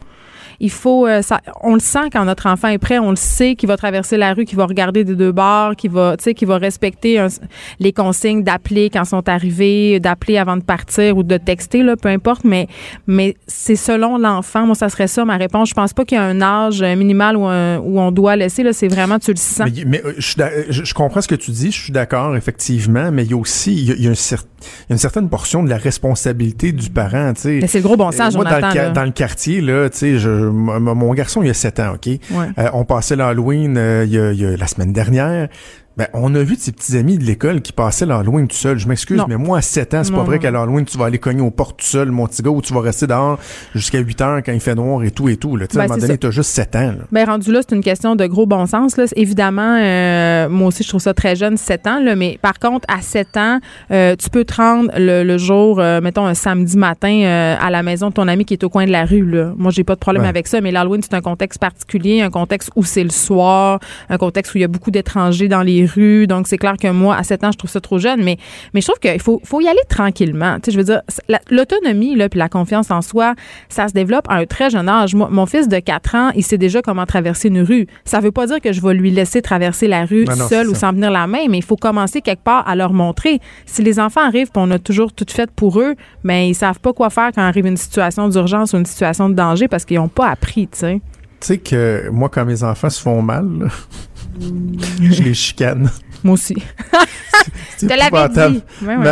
il faut, euh, ça, on le sent quand notre enfant est prêt, on le sait qu'il va traverser la rue, qu'il va regarder des deux bords, qu'il va, tu sais, qu'il va respecter les consignes d'appeler quand ils sont arrivés, d'appeler avant de partir ou de texter, là, peu importe, mais, mais c'est selon l'enfant. Moi, ça serait ça ma réponse. Je pense pas qu'il y a un âge minimal où, où on doit laisser, là, c'est vraiment, tu le sens. Mais, euh, je, je, comprends ce que tu dis, je suis d'accord, effectivement, mais il y a aussi, il y a, un certain une certaine portion de la responsabilité du parent, tu sais. C'est le gros bon sens, Moi, dans le, dans le, quartier, là, tu sais, je, mon garçon, il a 7 ans, OK? Euh, on passait l'Halloween euh, il, y a, la semaine dernière. Ben, on a vu de ses petits amis de l'école qui passaient l'Halloween tout seul. Je m'excuse, mais moi, à 7 ans, c'est pas vrai qu'à l'Halloween, tu vas aller cogner aux portes tout seul, mon petit gars, ou tu vas rester dehors jusqu'à 8 heures quand il fait noir et tout et tout. Là. Ben, à un moment donné, t'as juste 7 ans. Là. Ben, rendu là, c'est une question de gros bon sens. Là. Évidemment, euh, moi aussi, je trouve ça très jeune, 7 ans. Là, mais par contre, à 7 ans, euh, tu peux te rendre le, jour, euh, mettons, un samedi matin à la maison de ton ami qui est au coin de la rue. Là. Moi, j'ai pas de problème avec ça, mais l'Halloween, c'est un contexte particulier, un contexte où c'est le soir, un contexte où il y a beaucoup d'étrangers dans les rues. Donc, c'est clair que moi, à 7 ans, je trouve ça trop jeune, mais, mais je trouve qu'il faut, faut y aller tranquillement. Tu sais, je veux dire, l'autonomie, là, puis la confiance en soi, ça se développe à un très jeune âge. Moi, mon fils de 4 ans, il sait déjà comment traverser une rue. Ça veut pas dire que je vais lui laisser traverser la rue seul ou sans venir la main, mais il faut commencer quelque part à leur montrer. Si les enfants arrivent, puis on a toujours tout fait pour eux, mais ils savent pas quoi faire quand arrive une situation d'urgence ou une situation de danger parce qu'ils ont pas appris, tu sais. Tu sais que moi, quand mes enfants se font mal, je les chicane. Moi aussi. c'est dit.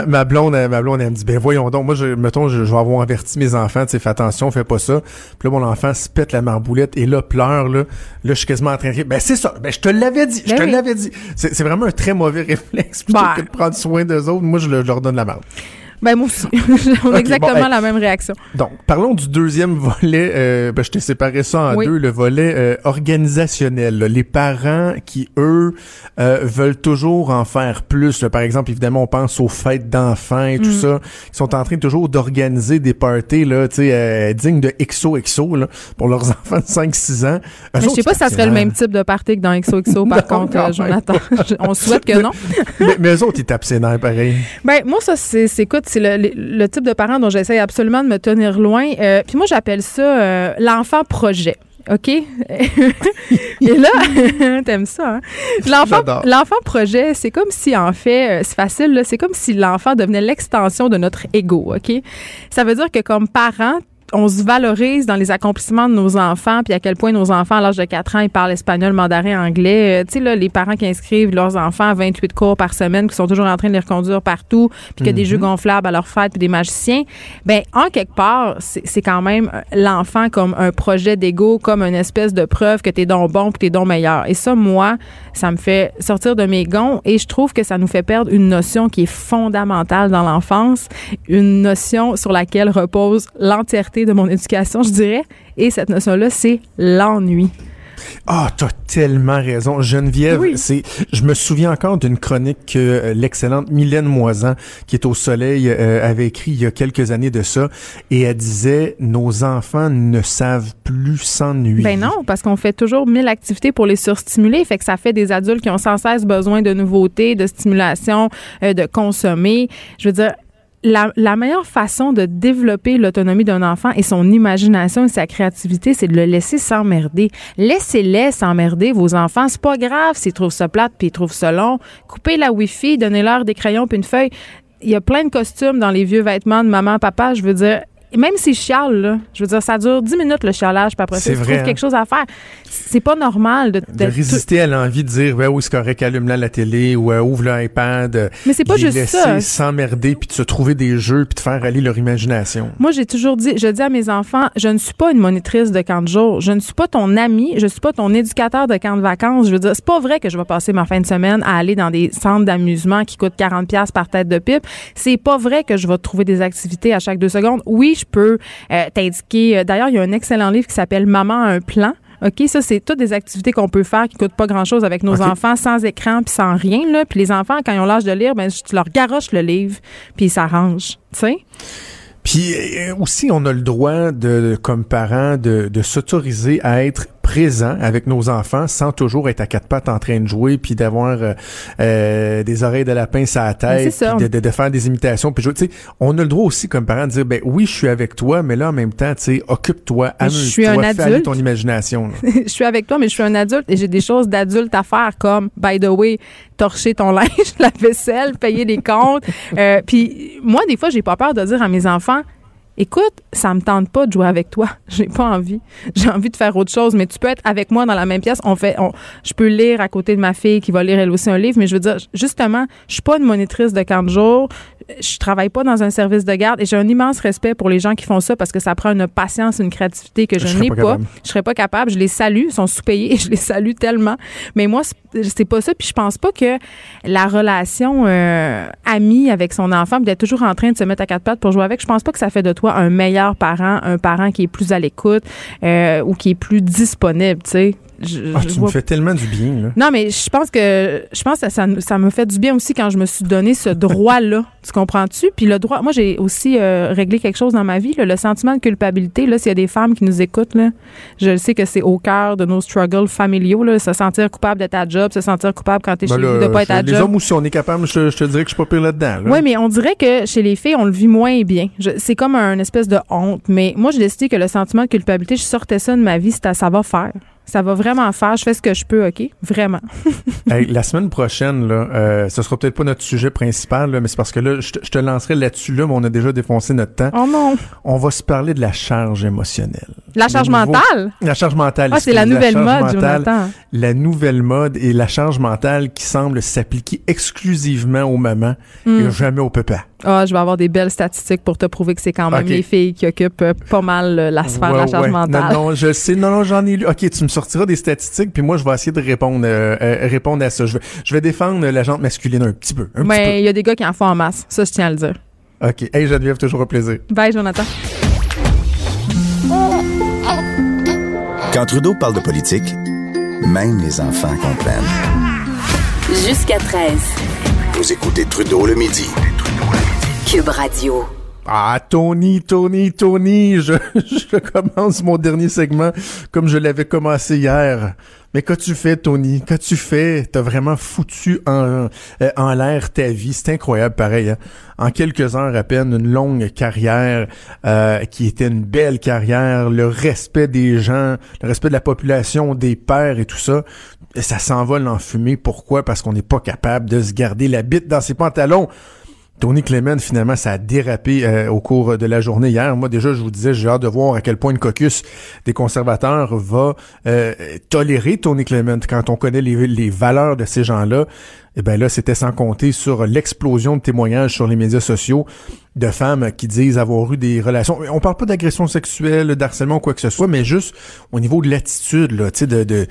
Ma, blonde, ma blonde, elle me dit, ben voyons donc, moi, je, mettons, je, vais avoir averti mes enfants, tu sais, fais attention, fais pas ça. Puis là, mon enfant se pète la marboulette et là, pleure, là. Là, je suis quasiment en train de rire. Ben c'est ça. Ben je te l'avais dit. Je ben te l'avais dit. C'est vraiment un très mauvais réflexe. Plutôt bah. que de prendre soin d'eux autres, moi, je, leur donne la merde. Ben moi aussi. On a exactement bon, hey. la même réaction. Donc, parlons du deuxième volet. Euh, ben, je t'ai séparé ça en Oui. deux. Le volet euh, organisationnel. là. Les parents qui, eux, euh, veulent toujours en faire plus. là. Par exemple, évidemment, on pense aux fêtes d'enfants et tout Mm. ça. Ils sont en train toujours d'organiser des parties là, dignes de XOXO là, pour leurs enfants de 5-6 ans. Eux Mais je sais pas si ça serait le même type de party que dans XOXO, par Non, contre. Jonathan. On souhaite que non. mais, mais eux autres, ils tapent ses nerfs pareil. Ben moi ça c'est c'est- écoute c'est le, le- le type de parent dont j'essaie absolument de me tenir loin. Euh, Puis moi j'appelle ça euh, l'enfant projet. OK? Et là, t'aimes ça, hein? L'enfant, projet, c'est comme si, en fait, euh, c'est facile, là, c'est comme si l'enfant devenait l'extension de notre ego, OK? Ça veut dire que comme parent, on se valorise dans les accomplissements de nos enfants, puis à quel point nos enfants, à l'âge de 4 ans, ils parlent espagnol, mandarin, anglais. Euh, tu sais, là, les parents qui inscrivent leurs enfants à 28 cours par semaine, qui sont toujours en train de les reconduire partout, puis qu'il y a des jeux gonflables à leur fête, puis des magiciens. Ben, en quelque part, c'est c'est quand même euh, l'enfant comme un projet d'ego, comme une espèce de preuve que t'es donc bon, puis t'es donc meilleur. Et ça, moi, ça me fait sortir de mes gonds, et je trouve que ça nous fait perdre une notion qui est fondamentale dans l'enfance, une notion sur laquelle repose l'entièreté de mon éducation, je dirais. Et cette notion-là, c'est l'ennui. Ah, t'as tellement raison. Geneviève, Oui. c'est, je me souviens encore d'une chronique que euh, l'excellente Mylène Moisan, qui est au soleil, euh, avait écrit il y a quelques années de ça, et elle disait, nos enfants ne savent plus s'ennuyer. Ben non, parce qu'on fait toujours mille activités pour les surstimuler, fait que ça fait des adultes qui ont sans cesse besoin de nouveautés, de stimulation, euh, de consommer. Je veux dire, la, la meilleure façon de développer l'autonomie d'un enfant et son imagination et sa créativité, c'est de le laisser s'emmerder. Laissez-les s'emmerder, vos enfants. C'est pas grave s'ils trouvent ça plate puis ils trouvent ça long. Coupez la Wi-Fi, donnez-leur des crayons puis une feuille. Il y a plein de costumes dans les vieux vêtements de maman, papa. Je veux dire, même s'ils chialent, là, je veux dire, ça dure 10 minutes le chialage, puis après ça, vrai, trouvent hein. quelque chose à faire. C'est pas normal de, de d'être résister à l'envie de dire, ben oui, c'est correct, allume-la la télé, ou euh, ouvre l'iPad. Mais c'est pas les juste laisser ça. s'emmerder, puis de se trouver des jeux, puis de faire aller leur imagination. Moi, j'ai toujours dit, je dis à mes enfants, je ne suis pas une monitrice de camp de jour. Je ne suis pas ton ami. Je suis pas ton éducateur de camp de vacances. Je veux dire, c'est pas vrai que je vais passer ma fin de semaine à aller dans des centres d'amusement qui coûtent 40 pièces par tête de pipe. C'est pas vrai que je vais trouver des activités à chaque deux secondes. Oui, je peux euh, t'indiquer. euh, D'ailleurs, il y a un excellent livre qui s'appelle Maman a un plan. OK, ça, c'est toutes des activités qu'on peut faire qui coûtent pas grand-chose avec nos enfants, sans écran puis sans rien. Là. Puis les enfants, quand ils ont l'âge de lire, ben, tu leur garoches le livre puis ils s'arrangent. Tu sais? Puis euh, aussi, on a le droit, de, comme parents, de, de s'autoriser à être présent avec nos enfants sans toujours être à quatre pattes en train de jouer puis d'avoir euh, euh, des oreilles de lapin sur la tête puis de, de, de faire des imitations puis sais, on a le droit aussi comme parents de dire ben oui je suis avec toi mais là en même temps tu sais occupe-toi amuse-toi un fais ton imagination je suis avec toi, mais je suis un adulte et j'ai des choses d'adulte à faire comme, by the way, torcher ton linge, la vaisselle, payer les comptes. Euh, Puis moi, des fois, j'ai pas peur de dire à mes enfants, écoute, ça me tente pas de jouer avec toi. J'ai pas envie. J'ai envie de faire autre chose, mais tu peux être avec moi dans la même pièce. Fait, je peux lire à côté de ma fille qui va lire elle aussi un livre, mais je veux dire, justement, je suis pas une monitrice de camp de jour. Je travaille pas dans un service de garde et j'ai un immense respect pour les gens qui font ça parce que ça prend une patience, une créativité que Je n'ai pas. Je serais pas capable. Je les salue, ils sont sous-payés je les salue tellement. Mais moi, c'est- pas ça. Puis je pense pas que la relation euh, amie avec son enfant, d'être toujours en train de se mettre à quatre pattes pour jouer avec, je pense pas que ça fait de toi un meilleur parent, un parent qui est plus à l'écoute euh, ou qui est plus disponible. Tu sais. Je- Ah, je tu me fais tellement du bien là. non, mais je pense que je pense que ça, ça me fait du bien aussi quand je me suis donné ce droit-là. tu comprends-tu? Puis le droit, moi j'ai aussi euh, réglé quelque chose dans ma vie, là, le sentiment de culpabilité. Là, s'il y a des femmes qui nous écoutent, là, je sais que c'est au cœur de nos struggles familiaux, là, se sentir coupable de ta job, se sentir coupable quand t'es Ben chez là, vous de pas être à les job. hommes aussi on est capable je, te- je te dirais que je suis pas pire là-dedans là. Oui, mais on dirait que chez les filles, on le vit moins bien. C'est comme un espèce de honte. Mais moi, j'ai décidé que le sentiment de culpabilité, je sortais ça de ma vie, c'était ça va faire. Ça va vraiment faire. Je fais ce que je peux, OK? Vraiment. Hey, la semaine prochaine, là, euh, ce sera peut-être pas notre sujet principal, là, mais c'est parce que là, je te, je te lancerai là-dessus, là, mais on a déjà défoncé notre temps. Oh non! On va se parler de la charge émotionnelle. La charge nouveau- mentale? La charge mentale. Ah, c'est la nouvelle mode, mentale, Jonathan. La nouvelle mode et la charge mentale qui semble s'appliquer exclusivement aux mamans Hmm. et jamais aux papas. Ah, je vais avoir des belles statistiques pour te prouver que c'est quand même les filles qui occupent euh, pas mal euh, la sphère de la charge ouais. mentale. Non, non, je sais. Non, non, j'en ai lu. OK, tu me sortiras des statistiques, puis moi, je vais essayer de répondre, euh, euh, répondre à ça. Je vais, je vais défendre la jante masculine un petit peu. Un petit peu. Mais il y a des gars qui en font en masse. Ça, je tiens à le dire. OK. Hey, Geneviève, toujours un plaisir. Bye, Jonathan. Quand Trudeau parle de politique, même les enfants comprennent. Jusqu'à 13. Vous écoutez Trudeau le midi. Ah, Tony, Tony, Tony, je, je commence mon dernier segment comme je l'avais commencé hier. Mais qu'as-tu fait, Tony? Qu'as-tu fait? T'as vraiment foutu en, euh, en l'air ta vie. C'est incroyable, pareil. Hein? En quelques heures à peine, une longue carrière euh, qui était une belle carrière, le respect des gens, le respect de la population, des pères et tout ça. ça s'envole en fumée. Pourquoi? Parce qu'on n'est pas capable de se garder la bite dans ses pantalons. Tony Clement, finalement, ça a dérapé euh, au cours de la journée hier. Moi, déjà, je vous disais, j'ai hâte de voir à quel point une caucus des conservateurs va euh, tolérer Tony Clement quand on connaît les, valeurs de ces gens-là. Eh ben là, c'était sans compter sur l'explosion de témoignages sur les médias sociaux de femmes qui disent avoir eu des relations. On parle pas d'agression sexuelle, d'harcèlement ou quoi que ce soit, mais juste au niveau de l'attitude, là, tu sais, de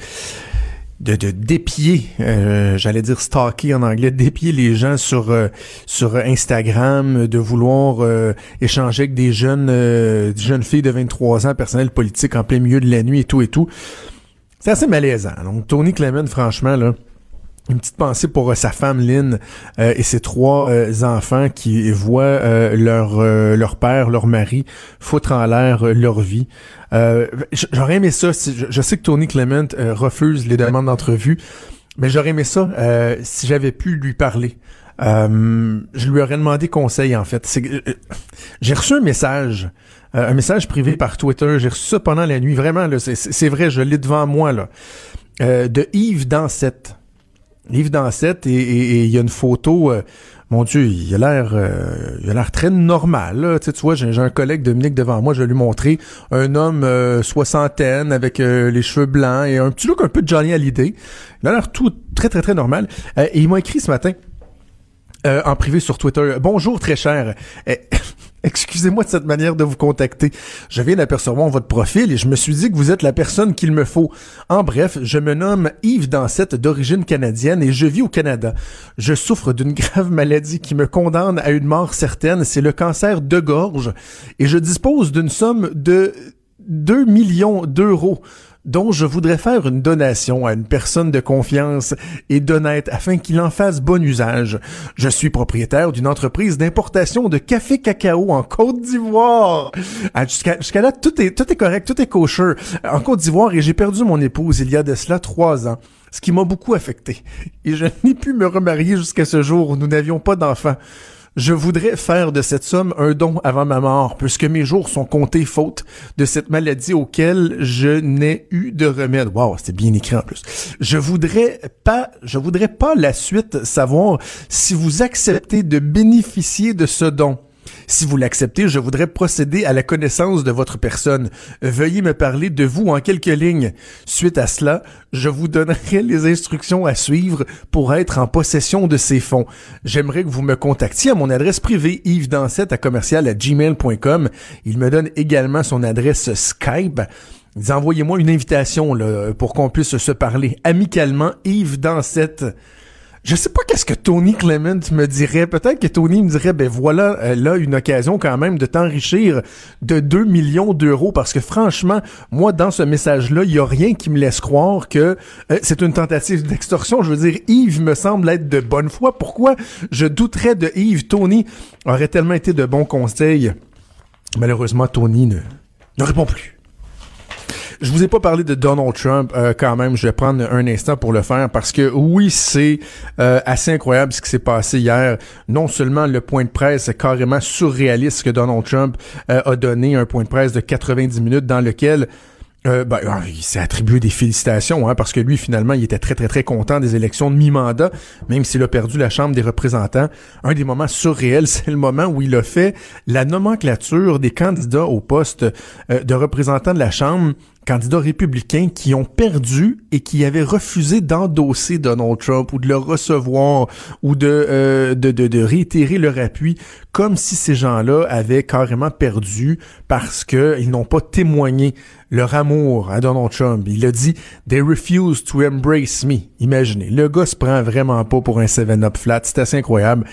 de, de dépier, euh, j'allais dire stalker en anglais, dépier les gens sur euh, sur Instagram, de vouloir euh, échanger avec des jeunes des jeunes filles de 23 ans, personnel politique en plein milieu de la nuit et tout et tout. C'est assez malaisant. Donc Tony Clement, franchement là, une petite pensée pour sa femme Lynn et ses trois enfants qui voient leur leur père, leur mari foutre en l'air leur vie. Euh, j'aurais aimé ça. je, sais que Tony Clement euh, refuse les demandes d'entrevue, mais j'aurais aimé ça euh, si j'avais pu lui parler. je lui aurais demandé conseil en fait. J'ai reçu un message, un message privé par Twitter. J'ai reçu ça pendant la nuit. Vraiment, c'est vrai, je l'ai devant moi là, de Yves Dansette. Yves Dansette et il y a une photo mon Dieu, il a l'air, euh, il a l'air très normal. Tu, sais, tu vois, j'ai, un collègue Dominique devant moi, je vais lui montrer un homme euh, soixantaine avec euh, les cheveux blancs et un petit look un peu de Johnny Hallyday. Il a l'air tout très très très normal. et il m'a écrit ce matin. en privé sur Twitter. Bonjour très cher. Excusez-moi de cette manière de vous contacter. Je viens d'apercevoir votre profil et je me suis dit que vous êtes la personne qu'il me faut. En bref, je me nomme Yves Dansette d'origine canadienne et je vis au Canada. Je souffre d'une grave maladie qui me condamne à une mort certaine, c'est le cancer de gorge et je dispose d'une somme de 2 millions d'euros dont je voudrais faire une donation à une personne de confiance et d'honnête afin qu'il en fasse bon usage. Je suis propriétaire d'une entreprise d'importation de café cacao en Côte d'Ivoire. Ah, jusqu'à là, tout est, tout est correct, tout est kosher en Côte d'Ivoire et j'ai perdu mon épouse il y a de cela trois ans ce qui m'a beaucoup affecté. Et je n'ai pu me remarier jusqu'à ce jour où nous n'avions pas d'enfants. Je voudrais faire de cette somme un don avant ma mort, puisque mes jours sont comptés faute de cette maladie auquel je n'ai eu de remède. Wow, c'est bien écrit en plus. Je voudrais pas, je voudrais pas la suite savoir si vous acceptez de bénéficier de ce don. Si vous l'acceptez, je voudrais procéder à la connaissance de votre personne. Veuillez me parler de vous en quelques lignes. Suite à cela, je vous donnerai les instructions à suivre pour être en possession de ces fonds. J'aimerais que vous me contactiez à mon adresse privée yvesdansette à commercial à gmail.com. Il me donne également son adresse Skype. Envoyez-moi une invitation pour qu'on puisse se parler amicalement. Yves Dansette je sais pas qu'est-ce que Tony Clement me dirait. Peut-être que Tony me dirait, ben voilà, euh, là, une occasion quand même de t'enrichir de 2 millions d'euros. Parce que franchement, moi, dans ce message-là, il y a rien qui me laisse croire que euh, c'est une tentative d'extorsion. Je veux dire, Yves me semble être de bonne foi. Pourquoi? Je douterais de Yves? Tony aurait tellement été de bons conseils. Malheureusement, Tony ne, ne répond plus. Je vous ai pas parlé de Donald Trump euh, quand même. Je vais prendre un instant pour le faire parce que oui, c'est euh, assez incroyable ce qui s'est passé hier. Non seulement le point de presse carrément surréaliste que Donald Trump euh, a donné, un point de presse de 90 minutes dans lequel euh, ben, ah, il s'est attribué des félicitations, hein, parce que lui, finalement, il était très, très, très content des élections de mi-mandat, même s'il a perdu la Chambre des représentants. Un des moments surréels, c'est le moment où il a fait la nomenclature des candidats au poste de représentant de la Chambre candidats républicains qui ont perdu et qui avaient refusé d'endosser Donald Trump ou de le recevoir ou de, euh, réitérer leur appui comme si ces gens-là avaient carrément perdu parce qu'ils n'ont pas témoigné leur amour à Donald Trump. Il a dit « They refuse to embrace me ». Imaginez, le gars se prend vraiment pas pour un 7-up flat, c'est assez incroyable.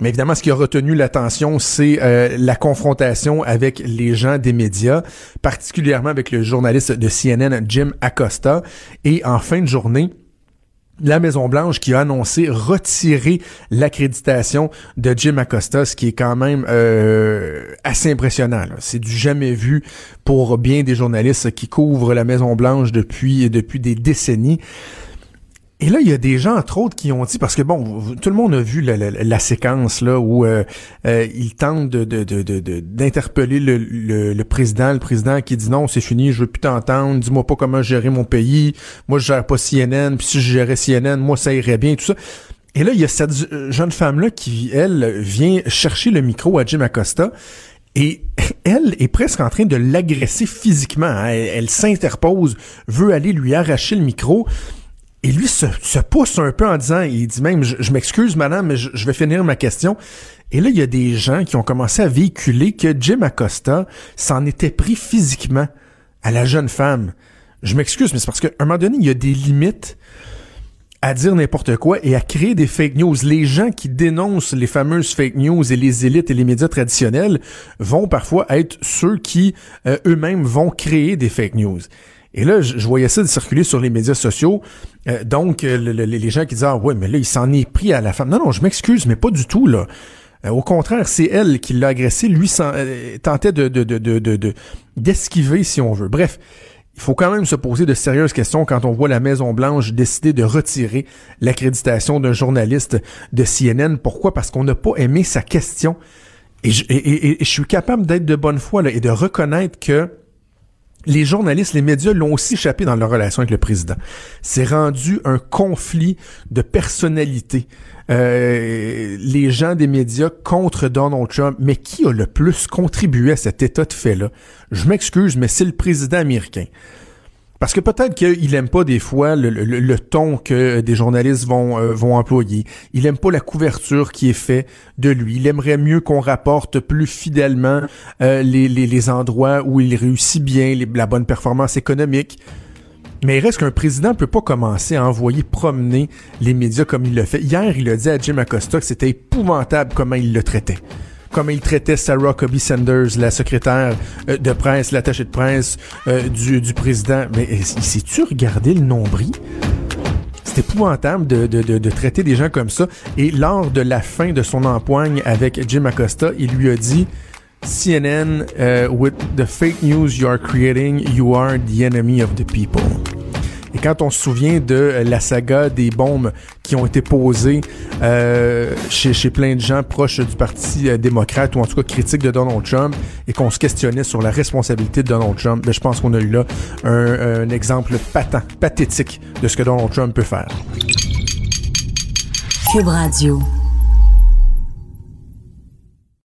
Mais évidemment, ce qui a retenu l'attention, c'est euh, la confrontation avec les gens des médias, particulièrement avec le journaliste de CNN, Jim Acosta. Et en fin de journée, la Maison-Blanche qui a annoncé retirer l'accréditation de Jim Acosta, ce qui est quand même euh, assez impressionnant. C'est du jamais vu pour bien des journalistes qui couvrent la Maison-Blanche depuis, depuis des décennies. Et là, il y a des gens, entre autres, qui ont dit, parce que bon, tout le monde a vu la, séquence là où euh, euh, il tente de, d'interpeller le, le, président, le président qui dit non, c'est fini, je veux plus t'entendre, dis-moi pas comment gérer mon pays, moi je gère pas CNN, puis si je gérais CNN, moi ça irait bien, tout ça. Et là, il y a cette jeune femme-là qui, elle, vient chercher le micro à Jim Acosta. Et elle est presque en train de l'agresser physiquement. Hein. elle s'interpose, veut aller lui arracher le micro. Et lui se, pousse un peu en disant, il dit même, je, m'excuse madame, mais je, vais finir ma question. Et là, il y a des gens qui ont commencé à véhiculer que Jim Acosta s'en était pris physiquement à la jeune femme. Je m'excuse, mais c'est parce qu'à un moment donné, il y a des limites à dire n'importe quoi et à créer des fake news. Les gens qui dénoncent les fameuses fake news et les élites et les médias traditionnels vont parfois être ceux qui euh, eux-mêmes vont créer des fake news. Et là, je, voyais ça circuler sur les médias sociaux. Euh, donc, euh, les gens qui disaient, ah ouais, mais là, il s'en est pris à la femme. Non, non, je m'excuse, mais pas du tout, là. Euh, au contraire, c'est elle qui l'a agressé. Lui tentait de, de, de, d'esquiver, si on veut. Bref, il faut quand même se poser de sérieuses questions quand on voit la Maison-Blanche décider de retirer l'accréditation d'un journaliste de CNN. Pourquoi? Parce qu'on n'a pas aimé sa question. Et je, je suis capable d'être de bonne foi et de reconnaître que les journalistes, les médias l'ont aussi échappé dans leur relation avec le président. C'est rendu un conflit de personnalité. Euh, les gens des médias contre Donald Trump, mais qui a le plus contribué à cet état de fait-là? Je m'excuse, mais c'est le président américain. Parce que peut-être qu'il aime pas des fois le, ton que des journalistes vont euh, vont employer. Il aime pas la couverture qui est faite de lui. Il aimerait mieux qu'on rapporte plus fidèlement euh, les, les, les, endroits où il réussit bien, la bonne performance économique. Mais il reste qu'un président peut pas commencer à envoyer promener les médias comme il le fait. Hier, il a dit à Jim Acosta que c'était épouvantable comment il le traitait comme il traitait Sarah Cobie Sanders, la secrétaire euh, de presse, l'attachée de presse euh, du, du président. Mais euh, sais-tu regarder le nombril? C'est épouvantable de, de, de, de, traiter des gens comme ça. Et lors de la fin de son empoigne avec Jim Acosta, il lui a dit CNN, with the fake news you are creating, you are the enemy of the people. Et quand on se souvient de euh, la saga des bombes qui ont été posées euh, chez, plein de gens proches du Parti euh, démocrate ou en tout cas critiques de Donald Trump et qu'on se questionnait sur la responsabilité de Donald Trump, ben, je pense qu'on a eu là un, un exemple patent, pathétique de ce que Donald Trump peut faire. Cube Radio.